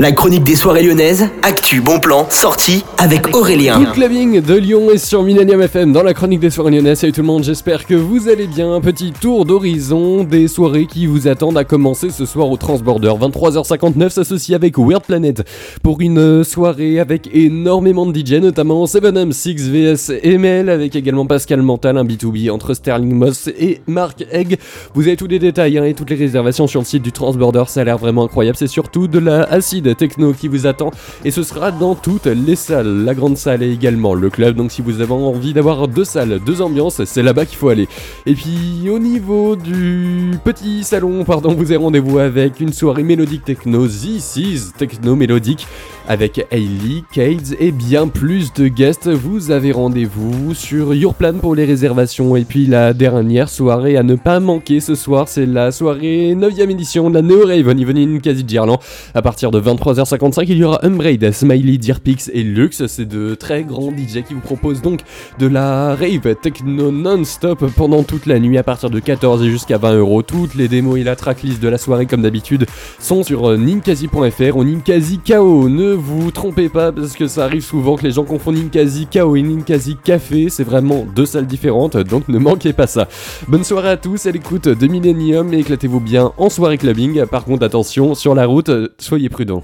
La chronique des soirées lyonnaises, actu, bon plan, sortie avec Aurélien. Tout le clubbing de Lyon est sur Millennium FM dans la chronique des soirées lyonnaises. Salut tout le monde, j'espère que vous allez bien. Un petit tour d'horizon des soirées qui vous attendent à commencer ce soir au Transborder. 23h59 s'associe avec Weird Planet pour une soirée avec énormément de DJ, notamment 7M, 6 VS ML avec également Pascal Mental, un B2B entre Sterling Moss et Mark Egg. Vous avez tous les détails hein, et toutes les réservations sur le site du Transborder, ça a l'air vraiment incroyable. C'est surtout de la acide techno qui vous attend et ce sera dans toutes les salles, la grande salle et également le club. Donc si vous avez envie d'avoir deux salles, deux ambiances, c'est là-bas qu'il faut aller. Et puis au niveau du petit salon, pardon, vous avez rendez-vous avec une soirée mélodique techno, This is techno mélodique avec Hailey, Cades et bien plus de guests. Vous avez rendez-vous sur Yourplan pour les réservations. Et puis la dernière soirée à ne pas manquer ce soir, c'est la soirée 9ème édition de la Neo Raven Evening Quasi Gerland. À partir de 23h55, il y aura Umbraid, Smiley, Deerpix et Lux. C'est de très grands DJ qui vous proposent donc de la rave techno non-stop pendant toute la nuit à partir de 14 et jusqu'à 20 euros. Toutes les démos et la tracklist de la soirée, comme d'habitude, sont sur ninkasi.fr ou ninkasi KO. Ne vous trompez pas parce que ça arrive souvent que les gens confondent Ninkasi KO et Ninkasi Café. C'est vraiment deux salles différentes, donc ne manquez pas ça. Bonne soirée à tous à l'écoute de Millennium et éclatez-vous bien en soirée clubbing. Par contre, attention, sur la route, soyez prudents.